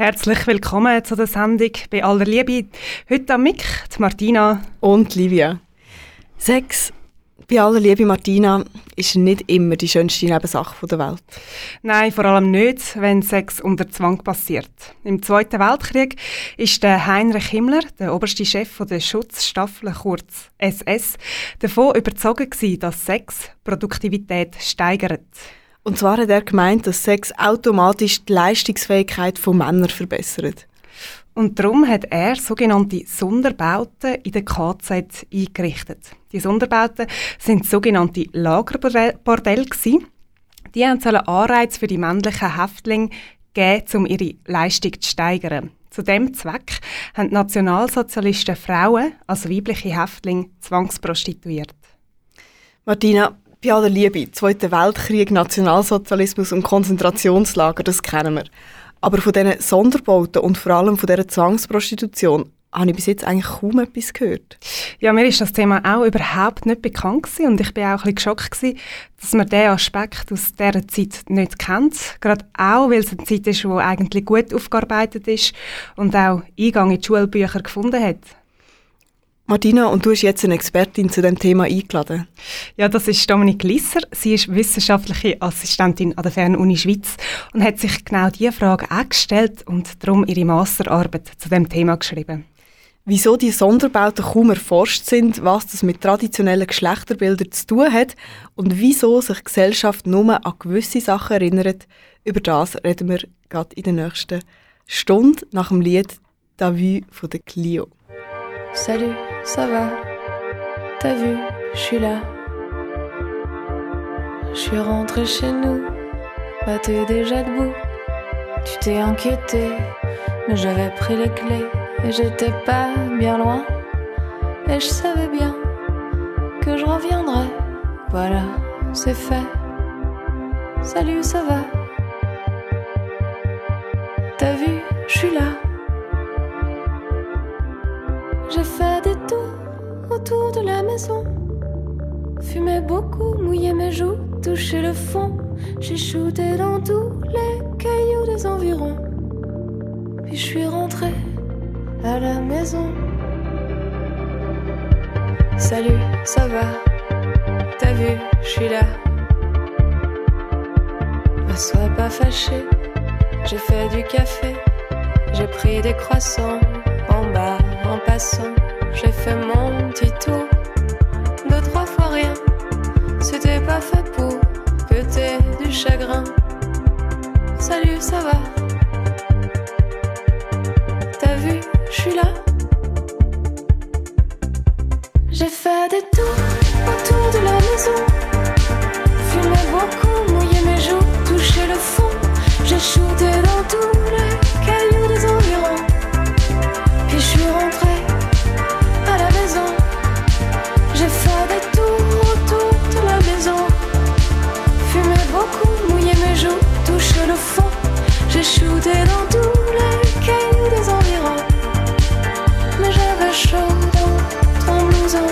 Herzlich willkommen zu der Sendung bei aller Liebe. Heute am Mick, die Martina. Und Livia. Sex, bei aller Liebe Martina, ist nicht immer die schönste Nebensache der Welt. Nein, vor allem nicht, wenn Sex unter Zwang passiert. Im Zweiten Weltkrieg ist der Heinrich Himmler, der oberste Chef der Schutzstaffel, kurz SS, davon überzeugt dass Sex Produktivität steigert. Und zwar hat er gemeint, dass Sex automatisch die Leistungsfähigkeit von Männern verbessert. Und darum hat er sogenannte Sonderbauten in der KZ eingerichtet. Die Sonderbauten sind sogenannte Lagerbordelle. Die haben einen Anreiz für die männlichen Häftlinge geben, um ihre Leistung zu steigern. Zu dem Zweck haben die Nationalsozialisten Frauen als weibliche Häftlinge zwangsprostituiert. Martina, bei aller Liebe, Zweiter Weltkrieg, Nationalsozialismus und Konzentrationslager, das kennen wir. Aber von diesen Sonderbauten und vor allem von dieser Zwangsprostitution habe ich bis jetzt eigentlich kaum etwas gehört. Ja, mir ist das Thema auch überhaupt nicht bekannt gewesen und ich bin auch ein bisschen geschockt gewesen, dass man diesen Aspekt aus dieser Zeit nicht kennt. Gerade auch, weil es eine Zeit ist, die eigentlich gut aufgearbeitet ist und auch Eingang in die Schulbücher gefunden hat. Martina, und du hast jetzt eine Expertin zu dem Thema eingeladen. Ja, das ist Dominique Lisser. Sie ist wissenschaftliche Assistentin an der Fernuni Schweiz und hat sich genau diese Frage auch gestellt und darum ihre Masterarbeit zu dem Thema geschrieben. Wieso die Sonderbauten kaum erforscht sind, was das mit traditionellen Geschlechterbildern zu tun hat und wieso sich die Gesellschaft nur an gewisse Sachen erinnert, über das reden wir gerade in der nächsten Stunde nach dem Lied «Da Vue» von der Clio. Salut, ça va T'as vu, je suis là. Je suis rentrée chez nous, bah t'es déjà debout. Tu t'es inquiété, mais j'avais pris les clés et j'étais pas bien loin. Et je savais bien que je reviendrais. Voilà, c'est fait. Salut, ça va T'as vu, je suis là. J'ai fait des tours autour de la maison. Fumé beaucoup, mouillé mes joues, touché le fond. J'ai shooté dans tous les cailloux des environs. Puis je suis rentrée à la maison. Salut, ça va? T'as vu, je suis là. Ne sois pas fâché, j'ai fait du café. J'ai pris des croissants j'ai fait mon petit tour. Deux, trois fois rien, c'était pas fait pour que t'aies du chagrin. Salut, ça va? T'as vu, je suis là. J'ai fait des tours autour de la maison. Fumé beaucoup, mouillé mes joues, touché le fond. J'ai shooté dans tous Dans tous les cailloux des environs. Mais j'avais chaud dans ton blouson.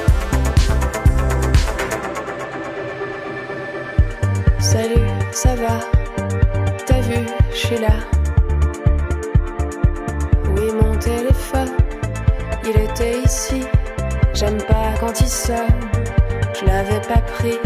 Salut, ça va? T'as vu, je suis là. Oui, mon téléphone, il était ici. J'aime pas quand il sonne. Je l'avais pas pris,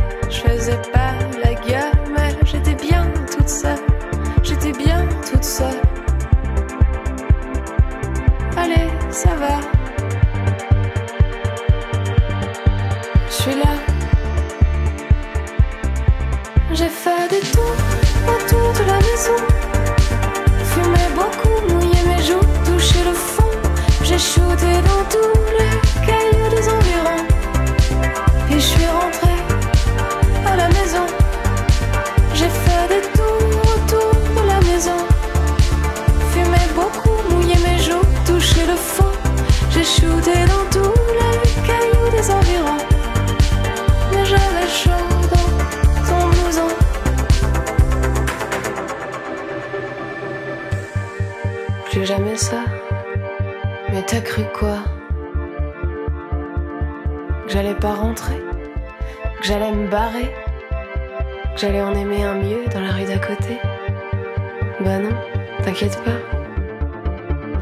t'inquiète pas.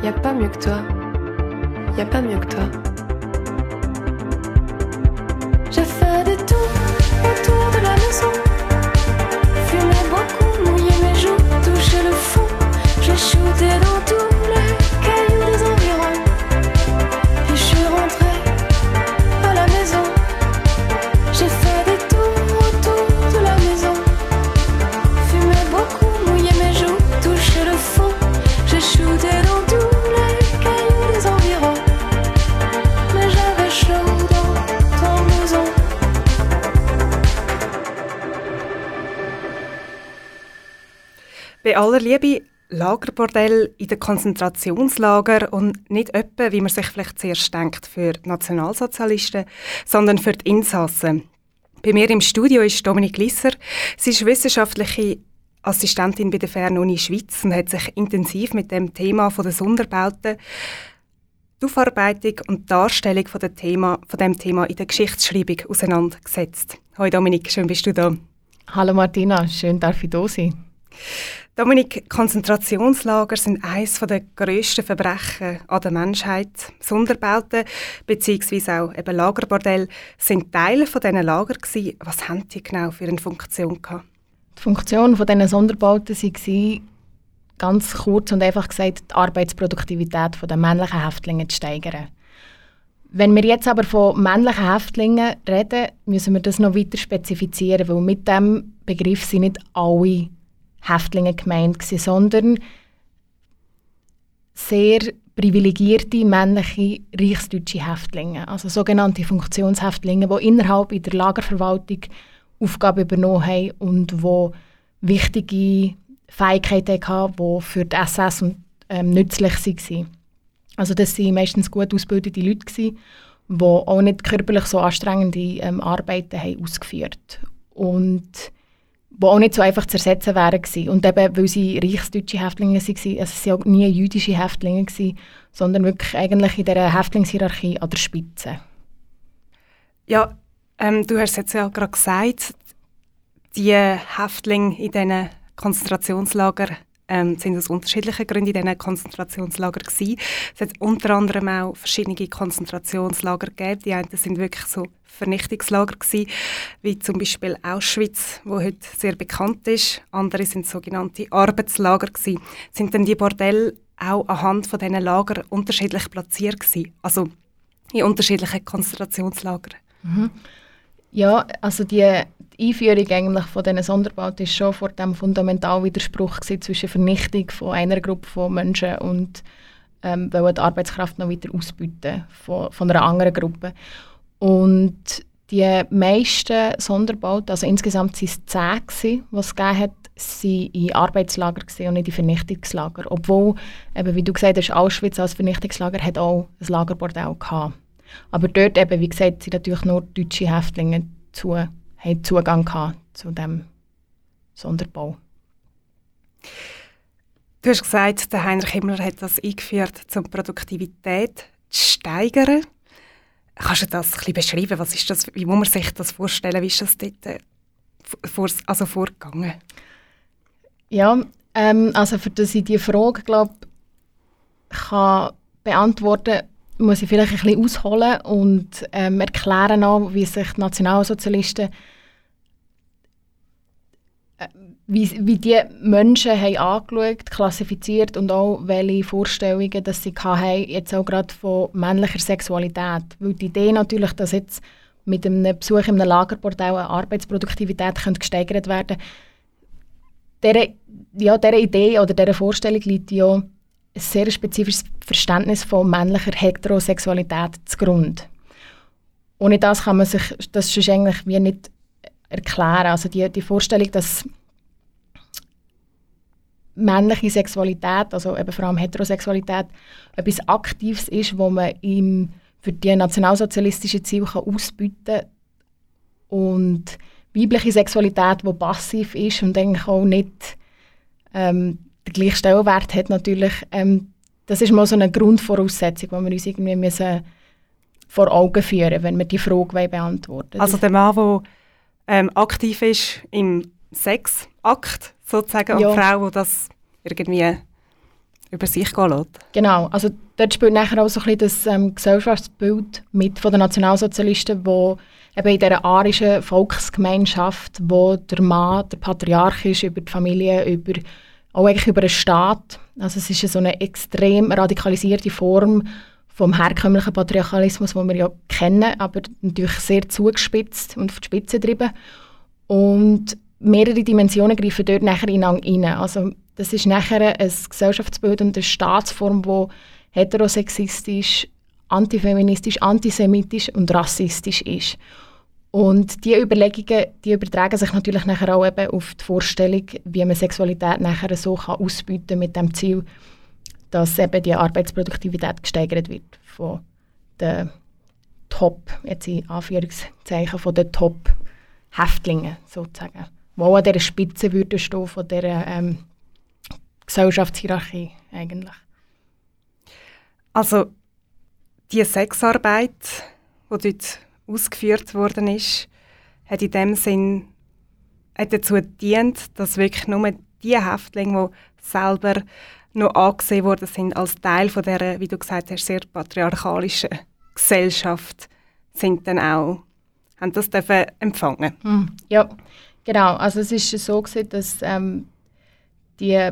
Y a pas mieux que toi. Y a pas mieux que toi. J'ai fait des tours autour de la maison. Fumé beaucoup, mouillé mes joues, touché le fond. J'ai shooté dans tous Bei aller Liebe, Lagerbordell in den Konzentrationslager und nicht etwa, wie man sich vielleicht zuerst denkt, für Nationalsozialisten, sondern für die Insassen. Bei mir im Studio ist Dominik Lisser. Sie ist wissenschaftliche Assistentin bei der Fernuni Schweiz und hat sich intensiv mit dem Thema der Sonderbauten, die Aufarbeitung und Darstellung von dem Thema, von dem Thema in der Geschichtsschreibung auseinandergesetzt. Hallo Dominik, schön bist du da. Hallo Martina, schön darf ich da sein. Dominik, Konzentrationslager sind eines der grössten Verbrechen an der Menschheit. Sonderbauten bzw. auch eben Lagerbordell sind Teile von diesen Lager gewesen. Was haben die genau für eine Funktion gehabt? Die Funktion von diesen Sonderbauten war, ganz kurz und einfach gesagt, die Arbeitsproduktivität der männlichen Häftlinge zu steigern. Wenn wir jetzt aber von männlichen Häftlingen reden, müssen wir das noch weiter spezifizieren, weil mit dem Begriff sind nicht alle Häftlinge gemeint, sondern sehr privilegierte männliche reichsdeutsche Häftlinge, also sogenannte Funktionshäftlinge, die innerhalb in der Lagerverwaltung Aufgaben übernommen haben und die wichtige Fähigkeiten hatten, die für die SS und, ähm, nützlich waren. Also das waren meistens gut ausgebildete Leute, die auch nicht körperlich so anstrengende ähm, Arbeiten haben ausgeführt und die auch nicht so einfach zu ersetzen wären gewesen. Und eben, weil sie reichsdeutsche Häftlinge waren, also es waren auch nie jüdische Häftlinge, gewesen, sondern wirklich eigentlich in dieser Häftlingshierarchie an der Spitze. Ja, ähm, du hast jetzt ja gerade gesagt, die Häftlinge in diesen Konzentrationslagern ähm, sind aus unterschiedlichen Gründen in diesen Konzentrationslagern gewesen. Es hat unter anderem auch verschiedene Konzentrationslager gegeben. Die einen sind wirklich so Vernichtungslager gewesen, wie zum Beispiel Auschwitz, wo heute sehr bekannt ist. Andere sind sogenannte Arbeitslager gewesen. Sind denn die Bordelle auch anhand von diesen Lager unterschiedlich platziert gewesen? Also in unterschiedlichen Konzentrationslagern? Ja, also die, Einführung eigentlich von diesen Sonderbauten ist schon vor dem fundamentalen Widerspruch gewesen zwischen Vernichtung von einer Gruppe von Menschen und ähm, wollen die Arbeitskraft noch weiter ausbeuten von, von einer anderen Gruppe. Und die meisten Sonderbauten, also insgesamt waren es zehn, gewesen, es gegeben hat, waren in Arbeitslager und nicht in Vernichtungslager. Obwohl, eben, wie du gesagt hast, Auschwitz als Vernichtungslager hat auch ein Lagerbordell gehabt. Aber dort eben, wie gesagt, sind natürlich nur deutsche Häftlinge zu, haben Zugang gehabt zu dem Sonderbau. Du hast gesagt, der Heinrich Himmler hat das eingeführt, um die Produktivität zu steigern. Kannst du das ein bisschen beschreiben? Was ist das, wie muss man sich das vorstellen? Wie ist das dort äh, vor, also vorgegangen? Ja, ähm, also für dass ich diese Frage glaub, kann beantworten muss ich vielleicht ein bisschen ausholen und ähm, erklären, auch, wie sich die Nationalsozialisten äh, wie, wie die Menschen haben angeschaut, klassifiziert und auch welche Vorstellungen dass sie hatten, jetzt auch gerade von männlicher Sexualität. Weil die Idee natürlich, dass jetzt mit einem Besuch in einem Lagerbordell eine Arbeitsproduktivität könnte gesteigert werden dieser, ja, dieser Idee oder dieser Vorstellung liegt ja ein sehr spezifisches Verständnis von männlicher Heterosexualität zugrunde. Ohne das kann man sich das sonst eigentlich wie nicht erklären. Also die, die Vorstellung, dass männliche Sexualität, also eben vor allem Heterosexualität, etwas Aktives ist, wo man ihm für die nationalsozialistischen Ziele kann. Und weibliche Sexualität, die passiv ist und eigentlich auch nicht ähm, den gleichen Stellenwert hat, natürlich, ähm, das ist mal so eine Grundvoraussetzung, die wir uns irgendwie müssen vor Augen führen wenn wir die Frage wollen beantworten Also der Mann, der ähm, aktiv ist im Sexakt sozusagen Ja. und die Frau, die das irgendwie über sich gehen lässt. Genau, also dort spielt nachher auch so ein bisschen das ähm, Gesellschaftsbild mit von den Nationalsozialisten, wo eben in dieser arischen Volksgemeinschaft, wo der Mann der Patriarch ist über die Familie, über, auch eigentlich über den Staat. Also es ist so eine extrem radikalisierte Form vom herkömmlichen Patriarchalismus, den wir ja kennen, aber natürlich sehr zugespitzt und auf die Spitze getrieben. Und mehrere Dimensionen greifen dort nachher ineinander. Also das ist nachher ein Gesellschaftsbild und eine Staatsform, die heterosexistisch, antifeministisch, antisemitisch und rassistisch ist. Und diese Überlegungen, die übertragen sich natürlich nachher auch eben auf die Vorstellung, wie man Sexualität nachher so kann ausbieten mit dem Ziel, dass eben die Arbeitsproduktivität gesteigert wird von den Top, jetzt in Anführungszeichen, von den Top-Häftlingen sozusagen, die auch an dieser Spitze würden stehen von dieser ähm, Gesellschaftshierarchie eigentlich. Also die Sexarbeit, die dort ausgeführt worden ist, hat in dem Sinn hat dazu gedient, dass wirklich nur die Häftlinge, die selber noch angesehen worden sind als Teil von dieser, wie du gesagt hast, sehr patriarchalischen Gesellschaft, sind dann auch, haben das dürfen empfangen. Hm, Ja, genau. Also es ist so gewesen, dass ähm, die,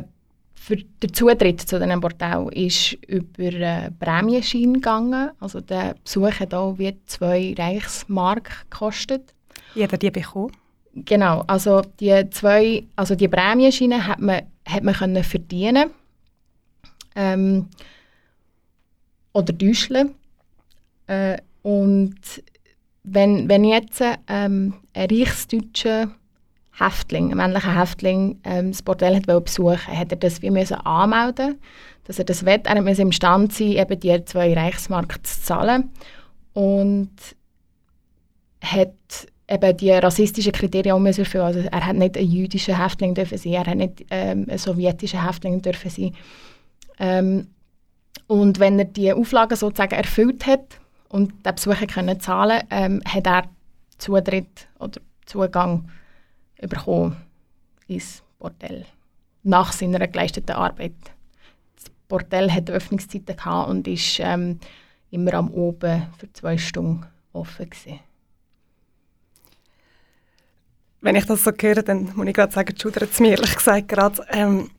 für der Zutritt zu diesem Bordell ist über äh, Prämienschein gegangen. Also der Besuch hat auch wie zwei Reichsmark gekostet. Jeder die bekommen. Genau, also die zwei, also die Prämienschiene hat man, hat man können verdienen ähm, oder täuschen. Äh, und wenn, wenn jetzt ähm, ein reichsdeutscher Häftling, ein männlicher Häftling, ähm, das Bordell hat besuchen hat er das wie müssen anmelden, dass er das will. Er musste imstande sein, eben die zwei Reichsmark zu zahlen. Und hat eben die rassistischen Kriterien auch müssen erfüllen. Also er hat nicht ein jüdischer Häftling dürfen sein, er hat nicht ähm, ein sowjetischer Häftling dürfen sein. Ähm, und wenn er die Auflagen sozusagen erfüllt hat und den Besucher können zahlen, ähm, hat er Zutritt oder Zugang bekommen ins Bordell nach seiner geleisteten Arbeit. Das Bordell hat Öffnungszeiten gehabt und ist ähm, immer am Oben für zwei Stunden offen gewesen. Wenn ich das so höre, dann muss ich gerade sagen, schudert es mir ehrlich gesagt gerade. Ähm,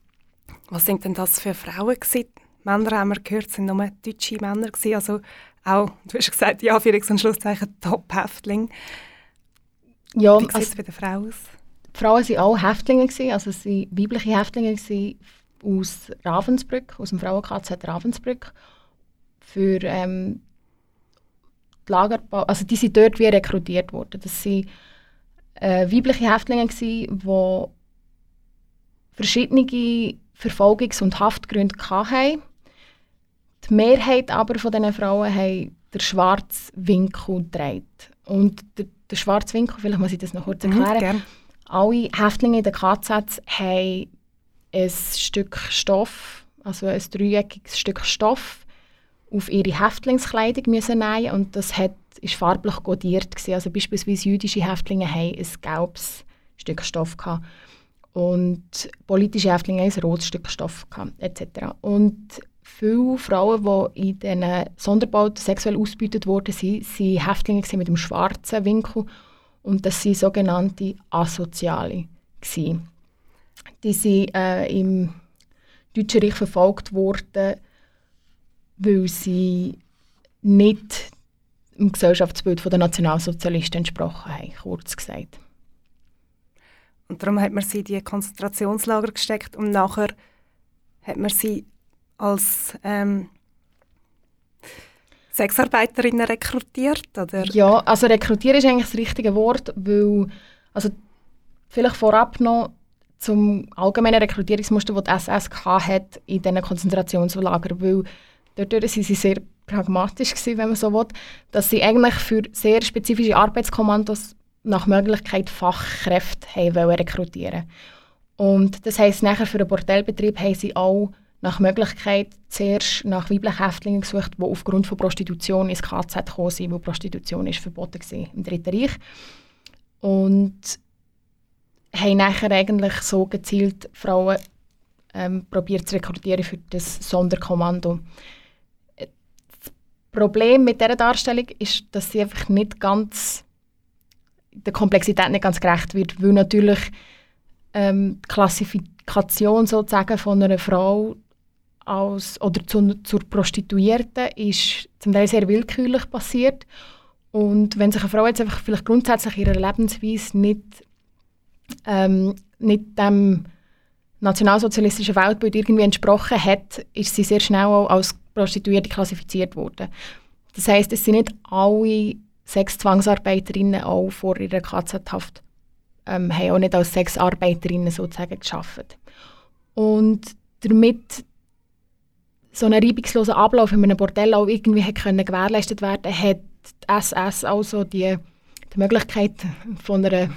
was sind denn das für Frauen gewesen? Männer haben wir gehört, sind nur deutsche Männer gewesen, also auch, du hast gesagt, ja, für und Schlusszeichen Top-Häftling. Ja, Wie sieht also es bei den Frauen aus? Die Frauen waren auch Häftlinge, gewesen, also es waren weibliche Häftlinge gewesen aus Ravensbrück, aus dem Frauen-KZ Ravensbrück. Für ähm, die Lagerbau, also die sind dort wie rekrutiert worden. Das waren äh, weibliche Häftlinge, gewesen, die verschiedene Verfolgungs- und Haftgründe hatten. Die Mehrheit aber von diesen Frauen haben den schwarzen Winkel gedreht. Und der, der schwarze Winkel, vielleicht muss ich das noch kurz erklären, Mhm. Alle Häftlinge in den KZ haben ein Stück Stoff, also ein dreieckiges Stück Stoff, auf ihre Häftlingskleidung müssen nähen und das hat, ist farblich kodiert. Gewesen. Also beispielsweise jüdische Häftlinge haben ein gelbes Stück Stoff gehabt und politische Häftlinge ein rotes Stück Stoff gehabt, etc. Und viele Frauen, die in diesen Sonderbauten sexuell ausgebeutet wurden, sind, Häftlinge mit dem schwarzen Winkel und das sind sogenannte Asoziale. Gewesen. Die sind äh, im Deutschen Reich verfolgt worden, weil sie nicht im Gesellschaftsbild der Nationalsozialisten entsprochen haben, kurz gesagt. Und darum hat man sie in die Konzentrationslager gesteckt und nachher hat man sie als ähm, Sexarbeiterinnen rekrutiert, oder? Ja, also rekrutieren ist eigentlich das richtige Wort, weil, also vielleicht vorab noch zum allgemeinen Rekrutierungsmuster, das die SS hat in diesen Konzentrationslagern, weil dort waren sie sehr pragmatisch, gewesen, wenn man so will, dass sie eigentlich für sehr spezifische Arbeitskommandos nach Möglichkeit Fachkräfte haben rekrutieren Und das heisst, nachher für einen Bordellbetrieb haben sie auch nach Möglichkeit zuerst nach weiblichen Häftlingen gesucht, die aufgrund von Prostitution ins KZ gekommen sind, wo Prostitution ist verboten war im Dritten Reich. Und haben nachher eigentlich so gezielt Frauen ähm, probiert zu rekrutieren für das Sonderkommando. Das Problem mit dieser Darstellung ist, dass sie einfach nicht ganz der Komplexität nicht ganz gerecht wird, weil natürlich ähm, die Klassifikation sozusagen von einer Frau als, oder zu, zur Prostituierten ist zum Teil sehr willkürlich passiert. Und wenn sich eine Frau jetzt einfach vielleicht grundsätzlich ihrer Lebensweise nicht, ähm, nicht dem nationalsozialistischen Weltbild irgendwie entsprochen hat, ist sie sehr schnell auch als Prostituierte klassifiziert worden. Das heißt, es sind nicht alle Sexzwangsarbeiterinnen auch vor ihrer KZ-Haft ähm, haben auch nicht als Sexarbeiterinnen sozusagen geschafft. Und damit so ein reibungsloser Ablauf in einem Bordell auch irgendwie hat können gewährleistet werden hat die SS also die, die Möglichkeit von einer,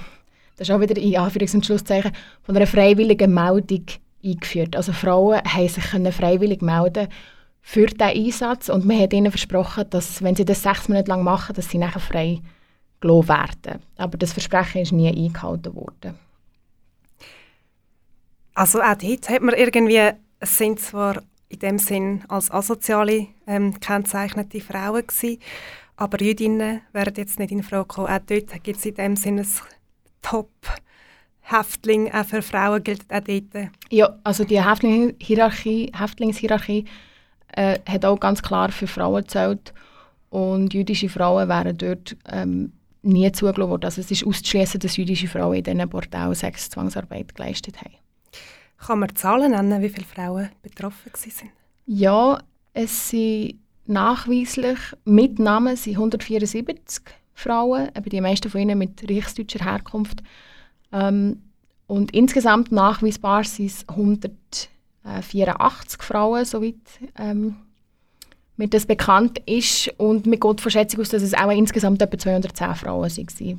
das ist auch wieder in Anführungs- und Schlusszeichen, von einer freiwilligen Meldung eingeführt. Also Frauen haben sich können freiwillig melden für diesen Einsatz und man hat ihnen versprochen, dass wenn sie das sechs Monate lang machen, dass sie nachher frei gelassen werden. Aber das Versprechen ist nie eingehalten worden. Also auch dort hat man irgendwie, es sind zwar in dem Sinn als asoziale ähm, kennzeichnete Frauen gewesen, aber Jüdinnen werden jetzt nicht in Frage kommen. Auch dort gibt es in dem Sinn ein Top-Häftling, auch für Frauen gilt auch dort. Ja, also die Häftlingshierarchie, Häftlingshierarchie äh, hat auch ganz klar für Frauen gezählt und jüdische Frauen wären dort ähm, nie zugelassen worden. Also es ist auszuschließen, dass jüdische Frauen in diesen Bordellen Sexzwangsarbeit geleistet haben. Kann man Zahlen nennen, wie viele Frauen betroffen sind? Ja, es sind nachweislich mit Namen sind 174 Frauen, eben die meisten von ihnen mit reichsdeutscher Herkunft. Ähm, und insgesamt nachweisbar sind es 184 Frauen, soweit ähm, mir das bekannt ist. Und mit geht von Schätzung aus, dass es auch insgesamt etwa 210 Frauen waren, die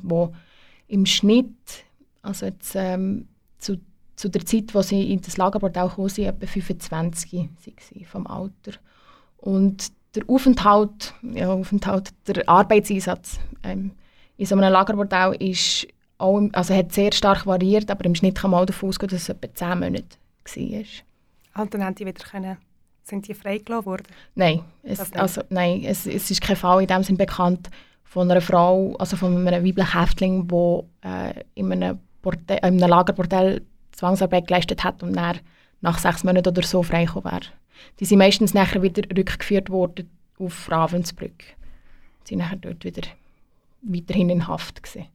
im Schnitt, also jetzt, ähm, zu, zu der Zeit, wo sie in das Lagerbordell kamen, etwa 25 waren vom Alter. Und der Aufenthalt, ja, Aufenthalt der Arbeitseinsatz ähm, in so einem Lagerbordell ist auch, also hat sehr stark variiert, aber im Schnitt kann man auch davon ausgehen, dass es etwa 10 Monate war. Und dann haben die wieder können sind die freigelassen worden? Nein, es, also, nein es, es ist kein Fall in dem Sinn bekannt von einer Frau, also von einem weiblichen Häftling, der äh, in, einem Bordell, in einem Lagerbordell Zwangsarbeit geleistet hat und dann nach sechs Monaten oder so freigekommen wäre. Die sind meistens nachher wieder rückgeführt worden auf Ravensbrück. Sie sind nachher dort wieder weiterhin in Haft gewesen.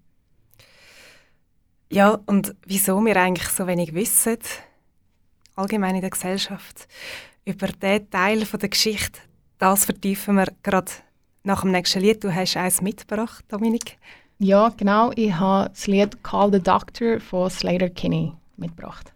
Ja, und wieso wir eigentlich so wenig wissen, allgemein in der Gesellschaft, über diesen Teil der Geschichte, das vertiefen wir gerade nach dem nächsten Lied. Du hast eins mitgebracht, Dominik. Ja, genau. Ich habe das Lied Call the Doctor von Slater Kinney mitgebracht.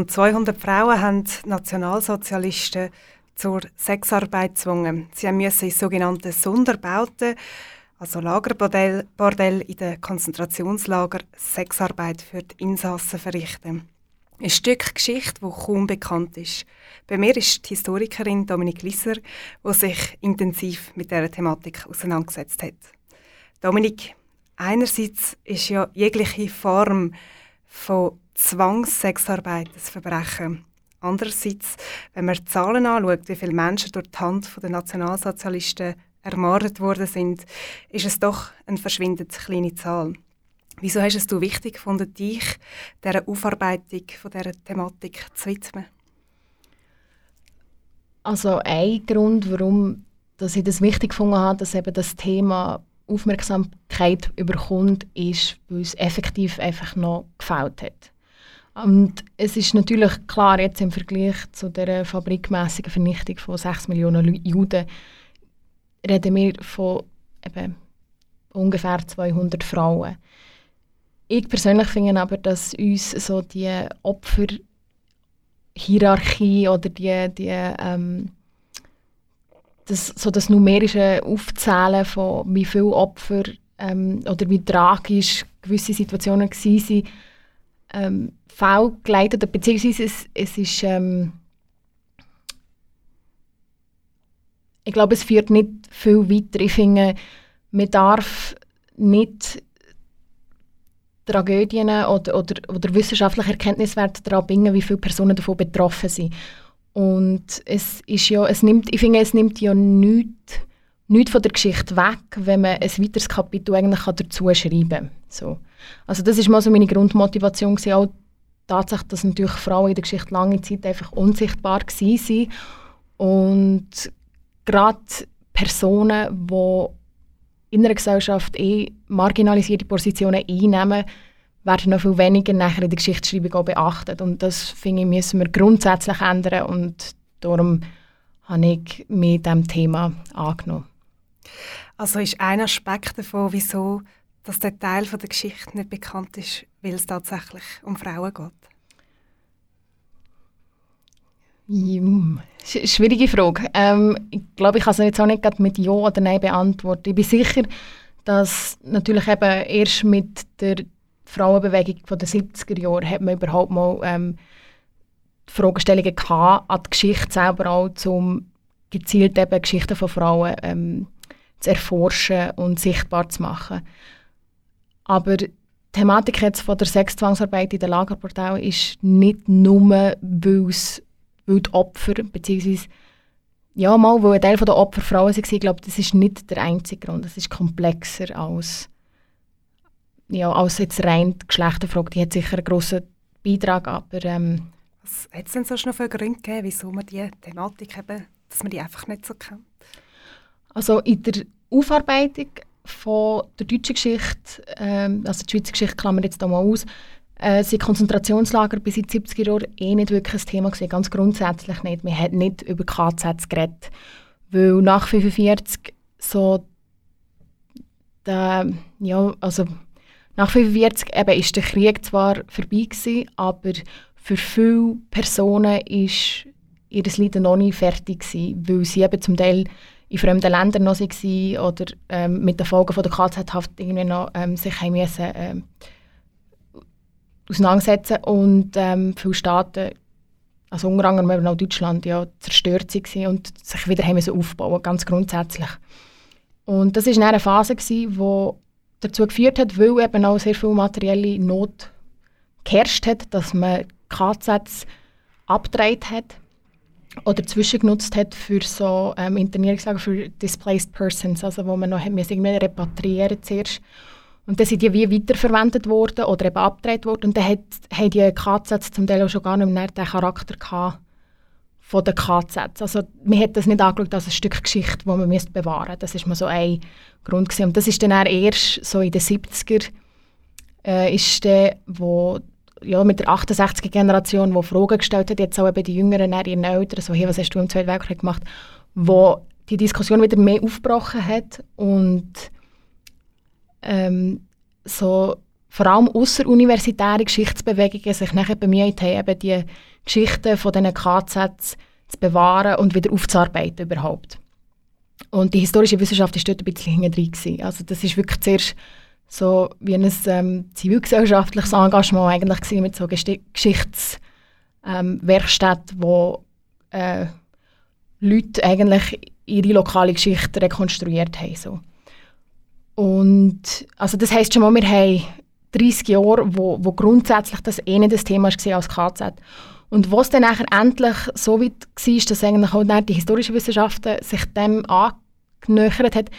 Rund 200 Frauen haben die Nationalsozialisten zur Sexarbeit gezwungen. Sie mussten in sogenannte Sonderbauten, also Lagerbordell Bordell in den Konzentrationslager, Sexarbeit für die Insassen verrichten. Ein Stück Geschichte, das kaum bekannt ist. Bei mir ist die Historikerin Dominik Lisser, die sich intensiv mit dieser Thematik auseinandergesetzt hat. Dominik, einerseits ist ja jegliche Form von Zwangssexarbeit ein Verbrechen. Andererseits, wenn man die Zahlen anschaut, wie viele Menschen durch die Hand der Nationalsozialisten ermordet worden sind, ist es doch eine verschwindend kleine Zahl. Wieso hast du es wichtig gefunden, dich dieser Aufarbeitung von dieser Thematik zu widmen? Also ein Grund, warum dass ich das wichtig gefunden habe, dass eben das Thema Aufmerksamkeit überkommt, ist, weil es effektiv einfach noch gefällt hat. Und es ist natürlich klar, jetzt im Vergleich zu der fabrikmäßigen Vernichtung von 6 Millionen Juden, reden wir von eben ungefähr 200 Frauen. Ich persönlich finde aber, dass uns so die Opferhierarchie oder die, die ähm, das, so das numerische Aufzählen von wie viele Opfer ähm, oder wie tragisch gewisse Situationen waren, ähm, fehlgeleitet, beziehungsweise es, es ist ähm, ich glaube, es führt nicht viel weiter. Ich finde, man darf nicht Tragödien oder, oder, oder wissenschaftliche Erkenntniswerte daran bringen, wie viele Personen davon betroffen sind. Und es ist ja, es nimmt, ich finde, es nimmt ja nichts, nichts von der Geschichte weg, wenn man ein weiteres Kapitel eigentlich dazu schreiben kann. So. Also das ist mal so meine Grundmotivation gewesen, auch Tatsache, dass natürlich Frauen in der Geschichte lange Zeit einfach unsichtbar waren und gerade Personen, die in einer Gesellschaft eh marginalisierte Positionen einnehmen, werden noch viel weniger nachher in der Geschichtsschreibung auch beachtet. Und das, finde ich, müssen wir grundsätzlich ändern und darum habe ich mich diesem Thema angenommen. Also ist ein Aspekt davon, wieso dass der Teil von der Geschichte nicht bekannt ist, weil es tatsächlich um Frauen geht? Hm, schwierige Frage. Ähm, ich glaube, ich kann es jetzt auch nicht mit Ja oder Nein beantworten. Ich bin sicher, dass natürlich eben erst mit der Frauenbewegung von den 70er Jahren hat man überhaupt mal ähm, Fragestellungen an die Geschichte selber auch, um gezielt eben Geschichten von Frauen ähm, zu erforschen und sichtbar zu machen. Aber die Thematik jetzt von der Sexzwangsarbeit in den Lagerportalen ist nicht nur, weil es weil die Opfer, beziehungsweise ja, mal, weil ein Teil der Opfer Frauen waren, ich glaube, das ist nicht der einzige Grund. Das ist komplexer als, ja, als jetzt rein die Geschlechterfrage. Die hat sicher einen grossen Beitrag, aber... Ähm, Was hat es denn sonst noch für Gründe gegeben, wieso man diese Thematik eben, dass man die einfach nicht so kennt? Also in der Aufarbeitung von der deutschen Geschichte, ähm, also die Schweizer Geschichte klammern jetzt hier mal aus, äh, sind Konzentrationslager bis in die 70er Jahre eh nicht wirklich ein Thema gewesen, ganz grundsätzlich nicht. Man hat nicht über KZs geredet, weil nach 1945 so der, ja, also nach 1945 eben ist der Krieg zwar vorbei gewesen, aber für viele Personen ist ihr Leiden noch nicht fertig gewesen, weil sie eben zum Teil in fremden Ländern noch waren oder ähm, mit den Folgen von der KZ-Haft irgendwie noch ähm, sich haben müssen, ähm, auseinandersetzen und ähm, viele Staaten, also unter anderem auch Deutschland, ja, zerstört waren und sich wieder haben müssen aufbauen ganz grundsätzlich. Und das war eine Phase, die dazu geführt hat, weil eben auch sehr viel materielle Not geherrscht hat, dass man KZs abgedreht hat oder zwischengenutzt hat für so ähm, Internierungslager für Displaced Persons, also wo man noch irgendwie repatriieren zuerst und dann sind die wie weiterverwendet worden oder eben abgedreht worden. Und dann hat, haben die KZs zum Teil auch schon gar nicht mehr den Charakter gehabt von den KZs. Also man hat das nicht angeschaut als ein Stück Geschichte, das man bewahren müsste. Das war mal so ein Grund. Gewesen. Und das ist dann erst so in den 70er äh, ist der, wo ja, mit der 68er-Generation, die Fragen gestellt hat, jetzt auch eben die Jüngeren, ihren Eltern, so, hey, was hast du im Zweiten Weltkrieg gemacht? wo die Diskussion wieder mehr aufgebrochen hat und ähm, so vor allem außeruniversitäre Geschichtsbewegungen sich nachher bemüht haben, eben die Geschichten von diesen KZs zu bewahren und wieder aufzuarbeiten überhaupt. Und die historische Wissenschaft ist dort ein bisschen hinten. Also das ist wirklich zuerst so wie ein ähm, zivilgesellschaftliches Engagement eigentlich gewesen, mit so Geschichtswerkstätten, ähm, wo äh, Leute eigentlich ihre lokale Geschichte rekonstruiert haben. So. Und also das heisst schon mal, wir haben 30 Jahre, wo, wo grundsätzlich das eh das Thema war als KZ. Und was dann nachher endlich so weit war, dass eigentlich auch die historischen Wissenschaften sich dem angenähert hat,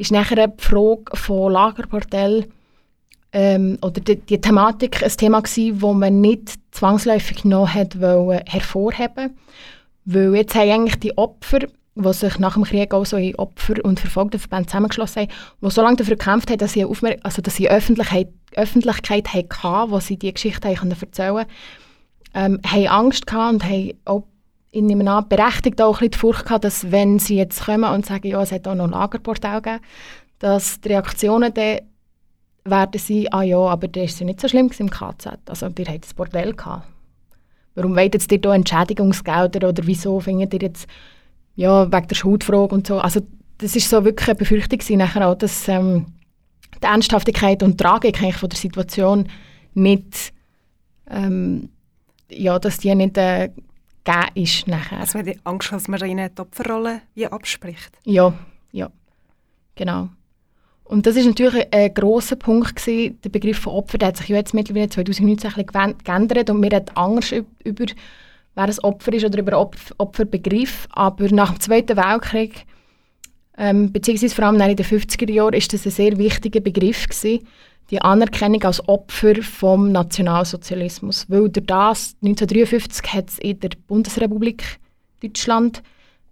ist nachher die Frage von Lagerbordell ähm, oder die, die Thematik ein Thema gewesen, wo man nicht zwangsläufig noch hat wollen, hervorheben. Weil jetzt haben eigentlich die Opfer, die sich nach dem Krieg auch so in Opfer- und Verfolgtenverbände zusammengeschlossen haben, die so lange dafür gekämpft haben, dass sie, Aufmer also, dass sie Öffentlichkeit, Öffentlichkeit hatten, wo sie diese Geschichte erzählen konnten, ähm, haben Angst gehabt und haben auch in nehme an, berechtigt auch ein die Furcht gehabt, dass wenn sie jetzt kommen und sagen, ja, es hat auch noch ein Lagerportal gegeben, dass die Reaktionen dann werden sein, ah ja, aber das ist ja nicht so schlimm im KZ. Also, ihr habt das Bordell gehabt. Warum wollt ihr da Entschädigungsgelder oder wieso findet ihr jetzt, ja, wegen der Schuldfrage und so. Also, das ist so wirklich eine Befürchtung nachher auch, dass ähm, die Ernsthaftigkeit und Tragik eigentlich von der Situation nicht, ähm, ja, dass die nicht äh, gegeben ist nachher. Also man hat die Angst, dass man ihnen die Opferrolle wie abspricht. Ja, ja, genau. Und das ist natürlich ein, grosser Punkt gewesen. Der Begriff von Opfer, der hat sich ja jetzt mittlerweile 2019 ein bisschen geändert und wir anders üb- über, wer ein Opfer ist oder über Opf Opferbegriff. Aber nach dem Zweiten Weltkrieg, ähm, beziehungsweise vor allem in den 50er Jahren, ist das ein sehr wichtiger Begriff gewesen, die Anerkennung als Opfer vom Nationalsozialismus. Weil durch das 1953 hat es in der Bundesrepublik Deutschland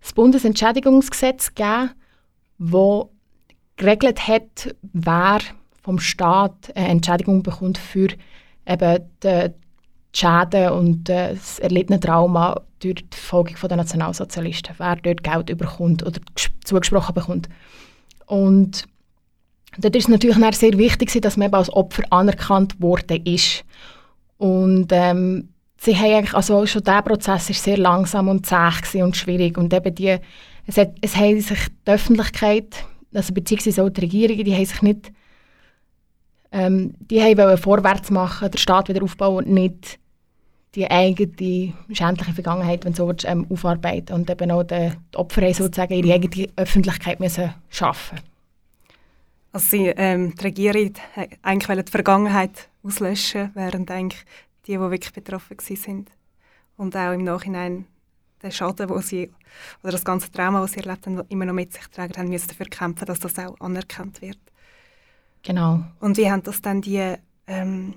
das Bundesentschädigungsgesetz gegeben, wo geregelt hat, wer vom Staat eine Entschädigung bekommt für eben die, Schäden und äh, das erlittene Trauma durch die Verfolgung der Nationalsozialisten, wer dort Geld bekommt oder ges- zugesprochen bekommt. Und dort ist es natürlich sehr wichtig, dass man eben als Opfer anerkannt worden ist. Und ähm, sie haben eigentlich, also schon dieser Prozess ist sehr langsam und zäh und schwierig. Und eben die, es, hat, es haben sich die Öffentlichkeit, also beziehungsweise auch die Regierungen, die haben sich nicht, ähm, die haben vorwärts machen, den Staat wieder aufbauen und nicht die eigene schändliche Vergangenheit, wenn so willst, ähm, aufarbeiten. Und eben auch die, die Opfer haben sozusagen ihre eigene Öffentlichkeit müssen schaffen. Also sie, ähm, die Regierung hat eigentlich wollte die Vergangenheit auslöschen, während eigentlich die, die wirklich betroffen waren, sind und auch im Nachhinein den Schaden, wo sie oder das ganze Trauma, das sie erlebt haben, immer noch mit sich tragen, haben müssen dafür kämpfen, dass das auch anerkannt wird. Genau. Und wie haben das dann die ähm,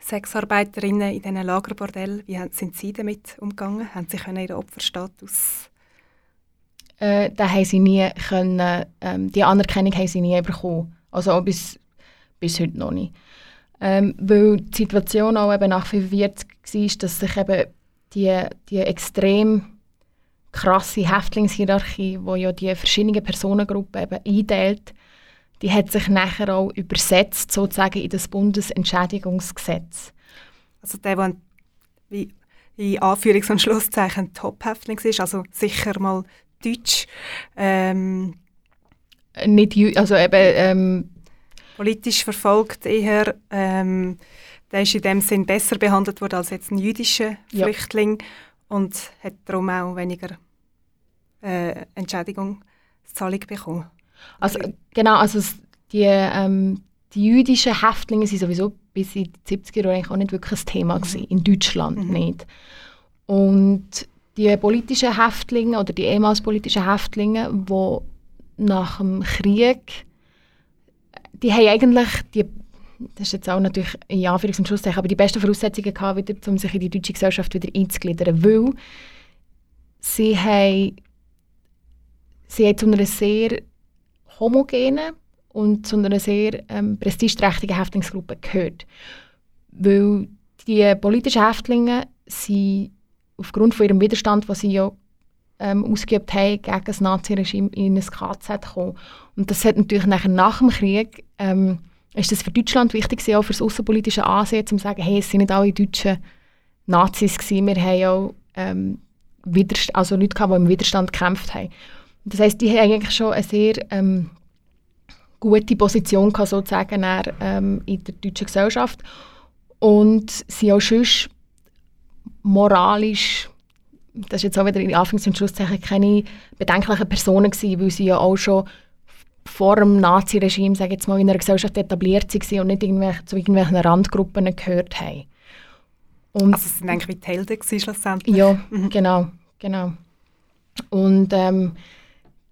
Sexarbeiterinnen in diesen Lagerbordellen, wie haben, sind sie damit umgegangen? Haben sie können ihren Opferstatus äh, da haben sie nie können, ähm, die Anerkennung haben sie nie bekommen. Also auch bis, bis heute noch nicht. Ähm, weil die Situation auch eben nach 45 war, dass sich eben die, die extrem krasse Häftlingshierarchie, wo ja die verschiedenen Personengruppen eben einteilt, die hat sich nachher auch übersetzt sozusagen in das Bundesentschädigungsgesetz. Also der, der wie in Anführungs- und Schlusszeichen Top-Häftling ist, also sicher mal deutsch, ähm, Nicht, also eben, ähm, politisch verfolgt eher, ähm, der ist in dem Sinn besser behandelt worden als jetzt ein jüdischer Ja. Flüchtling und hat darum auch weniger äh, Entschädigungszahlung bekommen. Also, genau, also die, ähm, die jüdischen Häftlinge sind sowieso bis in die 70er Jahre eigentlich auch nicht wirklich ein Thema gewesen, in Deutschland nicht. Und die politischen Häftlinge oder die ehemals politischen Häftlinge, die nach dem Krieg, die haben eigentlich die das ist jetzt auch natürlich in Anführungs- und Schlusszeichen, aber die besten Voraussetzungen gehabt, wieder, um sich in die deutsche Gesellschaft wieder einzugliedern, weil sie haben, sie haben zu einer sehr homogenen und zu einer sehr ähm, prestigeträchtigen Häftlingsgruppe gehört. Weil die politischen Häftlinge sind aufgrund von ihrem Widerstand, was sie ja ähm, ausgeübt haben gegen das Naziregime in ein KZ kommen. Und das hat natürlich nachher nach dem Krieg ähm, ist das für Deutschland wichtig gewesen, auch für das außenpolitische Ansehen, um zu sagen, hey, es sind nicht alle Deutschen Nazis gewesen, wir haben auch ähm, Widerst also Leute gehabt, die im Widerstand gekämpft haben. Das heisst, die haben eigentlich schon eine sehr ähm, gute Position gehabt, sozusagen dann, ähm, in der deutschen Gesellschaft und sind auch sonst moralisch das ist jetzt auch wieder in Anfangs- und Schlusszeichen keine bedenklichen Personen gewesen, weil sie ja auch schon vor dem Nazi-Regime, sage jetzt mal, in einer Gesellschaft etabliert waren und nicht irgendwelche, zu irgendwelchen Randgruppen gehört haben. Und Also es sind eigentlich wie die Helden gewesen, schlussendlich. ja, genau, genau. Und ähm,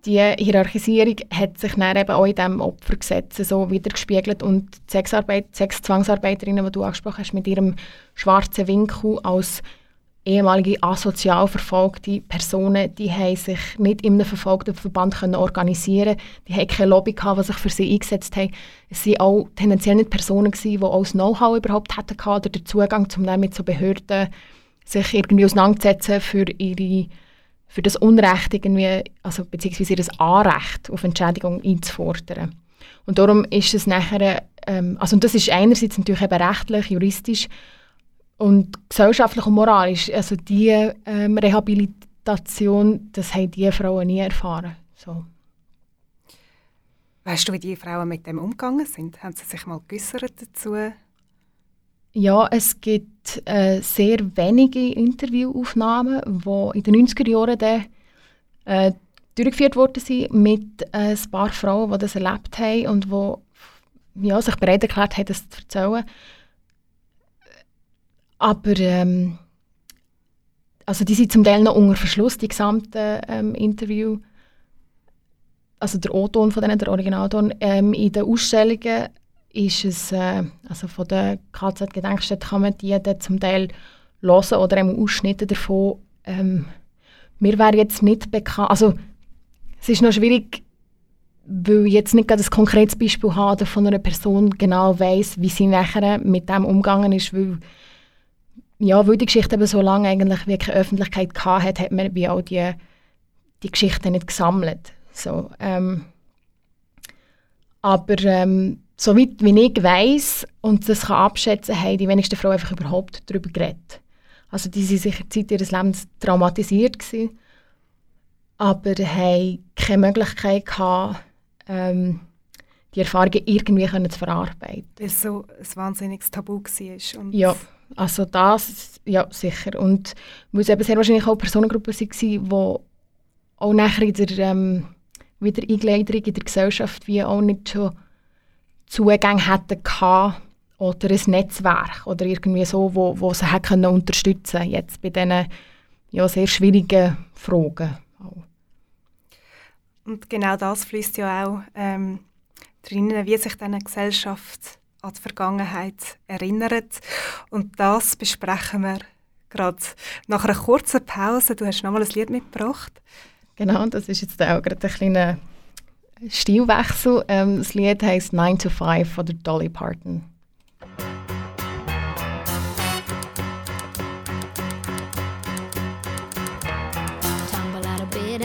die Hierarchisierung hat sich dann eben auch in diesem Opfergesetz so wiedergespiegelt und die Sexarbeit, Sexzwangsarbeiterinnen, die du angesprochen hast, mit ihrem schwarzen Winkel als ehemalige asozial verfolgte Personen, die haben sich nicht in einem verfolgten Verband können organisieren Die haben keine Lobby gehabt, die sich für sie eingesetzt haben. Es waren auch tendenziell nicht Personen, gewesen, die auch das Know-how überhaupt hatten oder den Zugang, um dann mit so Behörden sich irgendwie auseinanderzusetzen für ihre für das Unrecht irgendwie, also beziehungsweise ihr Anrecht auf Entschädigung einzufordern. Und darum ist es nachher, ähm, also und das ist einerseits natürlich eben rechtlich, juristisch und gesellschaftlich und moralisch, also die ähm, Rehabilitation, das haben die Frauen nie erfahren. So. Weißt du, wie die Frauen mit dem umgegangen sind? Haben sie sich mal geäussert dazu? Ja, es gibt äh, sehr wenige Interviewaufnahmen, die in den 90er Jahren dann, äh, durchgeführt worden sind mit äh, ein paar Frauen, die das erlebt haben und die ja, sich bereit erklärt haben, das zu erzählen. Aber ähm, also die sind zum Teil noch unter Verschluss, die gesamten ähm, Interview. Also der O-Ton von denen, der Originalton. Ähm, in den Ausstellungen ist es, äh, also von der KZ-Gedenkstätte kann man die dann zum Teil hören oder einmal Ausschnitte davon. Ähm, mir wäre jetzt nicht bekannt, also es ist noch schwierig, weil ich jetzt nicht gerade ein konkretes Beispiel habe von einer Person genau weiß, wie sie nachher mit dem umgegangen ist, weil ja, weil die Geschichte eben so lange eigentlich wie keine Öffentlichkeit gehabt hat, hat man wie auch die, die Geschichte nicht gesammelt. So, ähm, aber ähm, soweit wie ich weiß und das kann abschätzen, haben die wenigsten Frauen einfach überhaupt darüber geredet. Also die waren sicher Zeit ihres Lebens traumatisiert gewesen, aber haben keine Möglichkeit gehabt, ähm, die Erfahrungen irgendwie können zu verarbeiten. Weil es so ein wahnsinniges Tabu war. Und Ja, also das, ja sicher. Und weil es eben sehr wahrscheinlich auch Personengruppen waren, die auch nachher in der ähm, Wiedereingliederung in der Gesellschaft wie auch nicht schon Zugänge hätten gehabt oder ein Netzwerk oder irgendwie so, wo, wo sie hätten können unterstützen jetzt bei diesen ja, sehr schwierigen Fragen. Und genau das fließt ja auch ähm, drinnen, wie sich dann eine Gesellschaft an die Vergangenheit erinnert. Und das besprechen wir gerade nach einer kurzen Pause. Du hast nochmal ein Lied mitgebracht. Genau, das ist jetzt auch gerade ein kleiner Stilwechsel. Ähm, das Lied heißt 9 to 5 von Dolly Parton.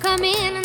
Come in